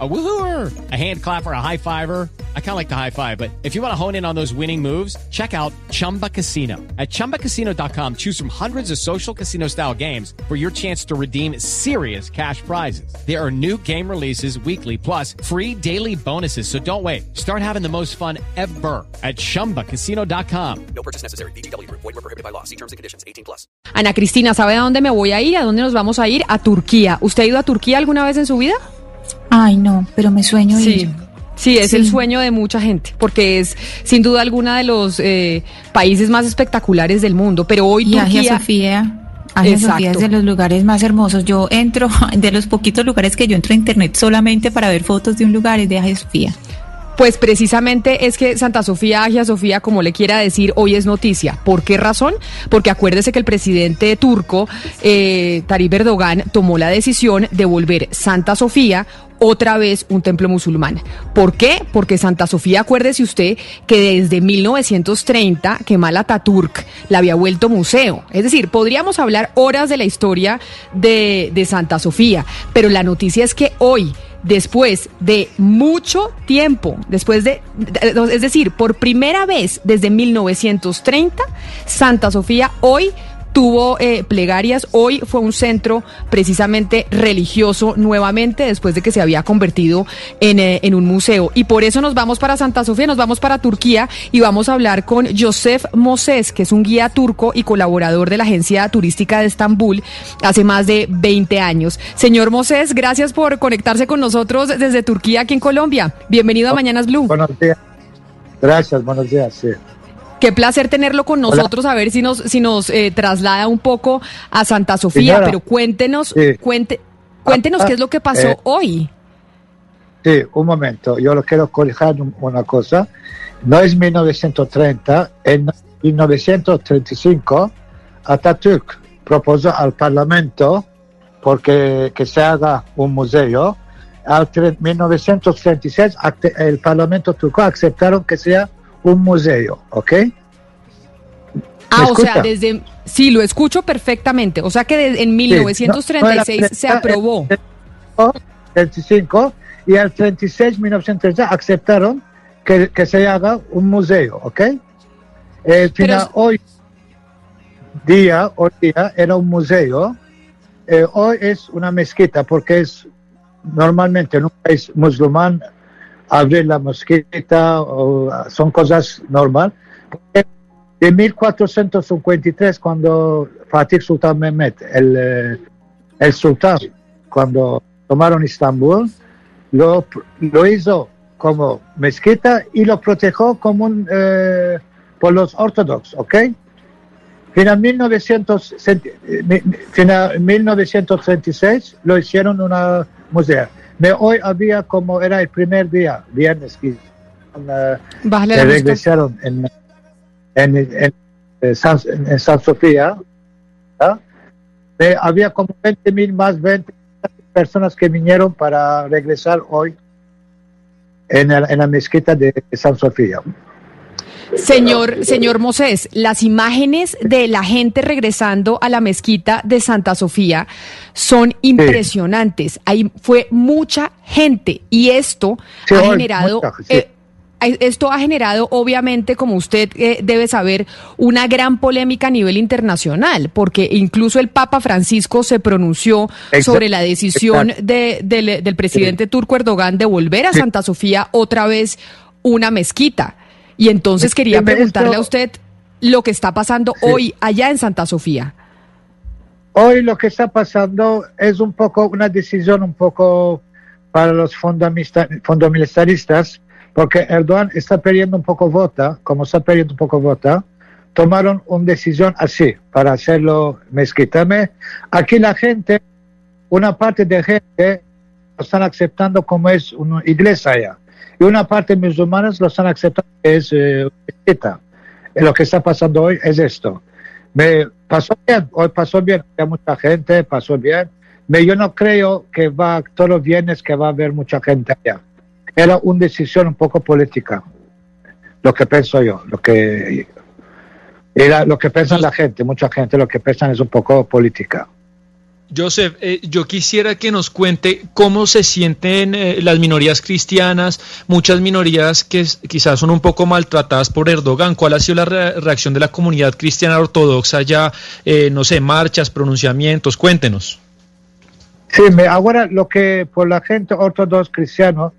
A woohooer, a hand clapper, a high fiver. I kind of like the high five, but if you want to hone in on those winning moves, check out Chumba Casino. At ChumbaCasino.com, choose from hundreds of social casino style games for your chance to redeem serious cash prizes. There are new game releases weekly, plus free daily bonuses. So don't wait. Start having the most fun ever at ChumbaCasino.com. No purchase necessary. BGW. Void were prohibited by law. See terms and conditions. 18 plus. Ana Cristina, ¿sabe a dónde me voy a ir? ¿A dónde nos vamos a ir? A Turquía. ¿Usted ha ido a Turquía alguna vez en su vida? Ay, no, pero me sueño sí. Sí, es el sueño de mucha gente, porque es sin duda alguna de los eh, países más espectaculares del mundo. Pero hoy y Turquía... Sofía. Agia Sofía es de los lugares más hermosos. Yo entro, de los poquitos lugares que yo entro a internet solamente para ver fotos de un lugar es de Agia Sofía. Pues precisamente es que Santa Sofía, Agia Sofía, como le quiera decir, hoy es noticia. ¿Por qué razón? Porque acuérdese que el presidente turco, eh, Tayyip Erdogan, tomó la decisión de volver Santa Sofía otra vez un templo musulmán. ¿Por qué? Porque Santa Sofía, acuérdese usted que desde 1930 Kemal Ataturk la había vuelto museo. Es decir, podríamos hablar horas de la historia de, de Santa Sofía, pero la noticia es que hoy después de mucho tiempo, después de, es decir, por primera vez desde 1930, Santa Sofía hoy tuvo eh, plegarias. Hoy fue un centro precisamente religioso nuevamente después de que se había convertido en, eh, en, un museo. Y por eso nos vamos para Santa Sofía, nos vamos para Turquía y vamos a hablar con Josef Moses, que es un guía turco y colaborador de la Agencia Turística de Estambul hace más de 20 años. Señor Moses, gracias por conectarse con nosotros desde Turquía aquí en Colombia. Bienvenido a Mañanas Blue. Buenos días. Gracias, buenos días. Sí. Qué placer tenerlo con nosotros, a ver si nos, si nos eh, traslada un poco a Santa Sofía, pero cuéntenos, cuente, cuéntenos ah, qué es lo que pasó eh, hoy. Sí, un momento, yo lo quiero corregir una cosa. No es 1930, en 1935 Atatürk propuso al Parlamento porque que se haga un museo. Al 1936 el Parlamento turco aceptaron que sea un museo, ¿ok? Ah, o sea, desde... Sí, lo escucho perfectamente. O sea que en 1936 se aprobó. El 35 y el 36, 1936 aceptaron que, que, se haga un museo, ¿ok? El final, hoy día, hoy día era un museo, eh, hoy es una mezquita porque es normalmente en un país musulmán abrir la mosquita, o, son cosas normal. De 1453, cuando Fatih Sultan Mehmet, el, eh, el sultán, cuando tomaron Istambul, lo, lo hizo como mezquita y lo protegió como un, eh, por los ortodoxos, ¿ok? Final, 1900, final 1936 lo hicieron una museo hoy había como era el primer día, viernes, que regresaron en, en, en, San, en San Sofía. había como 20 mil más 20 personas que vinieron para regresar hoy en, en la mezquita de San Sofía. Señor, señor Mosés, las imágenes de la gente regresando a la mezquita de Santa Sofía son impresionantes. Ahí fue mucha gente y esto ha generado... Eh, esto ha generado, obviamente, como usted eh, debe saber, una gran polémica a nivel internacional, porque incluso el Papa Francisco se pronunció sobre la decisión del presidente turco Erdogan de volver a Santa Sofía otra vez una mezquita. Y entonces quería preguntarle a usted lo que está pasando hoy allá en Santa Sofía. Hoy lo que está pasando es un poco una decisión un poco para los fundamentalistas, porque Erdogan está perdiendo un poco vota, como está perdiendo un poco vota, tomaron una decisión así para hacerlo mezquitame. Aquí la gente, una parte de gente lo están aceptando como es una iglesia allá y una parte de musulmanes lo están aceptando es eh, Lo que está pasando hoy es esto. Me pasó bien, hoy pasó bien, hay mucha gente, pasó bien. Me, yo no creo que va todos los viernes que va a haber mucha gente allá. Era una decisión un poco política, lo que pienso yo, lo que Y lo que piensa la gente, mucha gente lo que piensa es un poco política. Joseph, eh, yo quisiera que nos cuente cómo se sienten eh, las minorías cristianas, muchas minorías que quizás son un poco maltratadas por Erdogan. ¿Cuál ha sido la reacción de la comunidad cristiana ortodoxa ya, eh, no sé, marchas, pronunciamientos? Cuéntenos. Sí, ahora lo que por la gente ortodoxa cristiana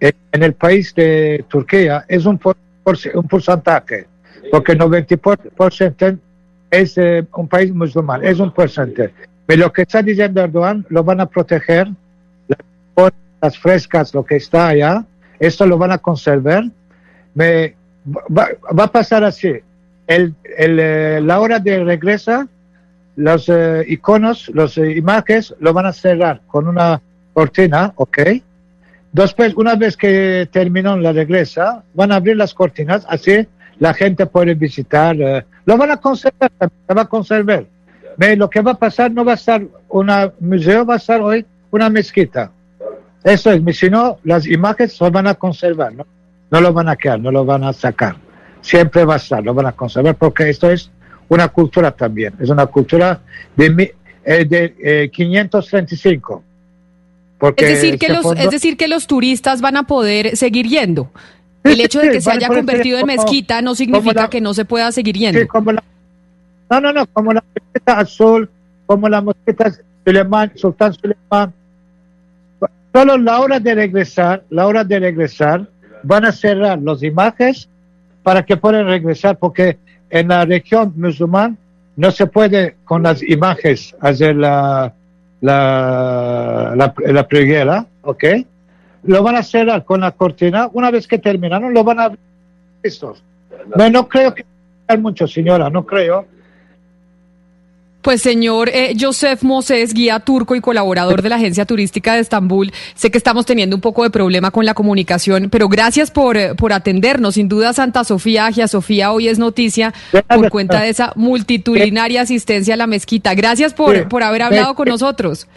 en el país de Turquía es un, un porcentaje, porque el 90% es un país musulmán, es un porcentaje pero lo que está diciendo Erdogan lo van a proteger, las frescas, lo que está allá, esto lo van a conservar. Me, va, a pasar así. El, el, eh, la hora de regresa, los eh, iconos, los eh, imágenes, lo van a cerrar con una cortina, ¿ok? Después, una vez que terminó la regresa, van a abrir las cortinas, así la gente puede visitar. lo van a conservar, se va a conservar lo que va a pasar no va a estar un museo, va a estar hoy una mezquita. Eso es, si no, las imágenes se van a conservar, ¿no? No lo van a quedar, no lo van a sacar. Siempre va a estar, lo van a conservar, porque esto es una cultura también, es una cultura de, eh, de 535. Eh, porque es decir, que los, es decir, que los turistas van a poder seguir yendo. El hecho de que se haya convertido en mezquita no significa que no se pueda seguir yendo. Sí, como la, no, no, no, como la mosqueta azul, como la mosqueta Suleiman, Sultán Suleiman. Solo la hora de regresar, la hora de regresar, van a cerrar las imágenes para que puedan regresar, porque en la región musulmán no se puede con las imágenes hacer la, la, la, la preguera, ¿ok? Lo van a cerrar con la cortina. Una vez que terminaron, lo van a listos. No, no creo que mucho, señora, no creo. Pues señor eh, Joseph Moses, guía turco y colaborador de la Agencia Turística de Estambul, sé que estamos teniendo un poco de problema con la comunicación, pero gracias por, eh, por atendernos. Sin duda Santa Sofía, Agia Sofía hoy es noticia por cuenta de esa multitudinaria asistencia a la mezquita. Gracias por, por haber hablado con nosotros.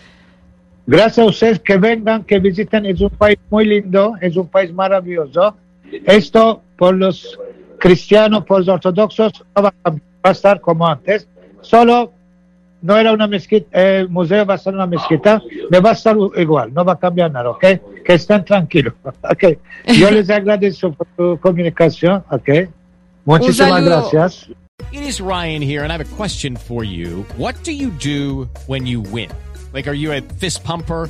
Gracias a ustedes que vengan, que visiten. Es un país muy lindo, es un país maravilloso. Esto por los cristianos, por los ortodoxos, no va a estar como antes. Solo no era una mezquita, el museo va a ser una mezquita, me va a estar igual, no va a cambiar nada, ¿ok? Que estén tranquilos, ¿ok? Yo les agradezco por tu comunicación, ¿ok? Muchísimas gracias. It is Ryan here, and I have a question for you. What do you do when you win? Like, are you a fist pumper?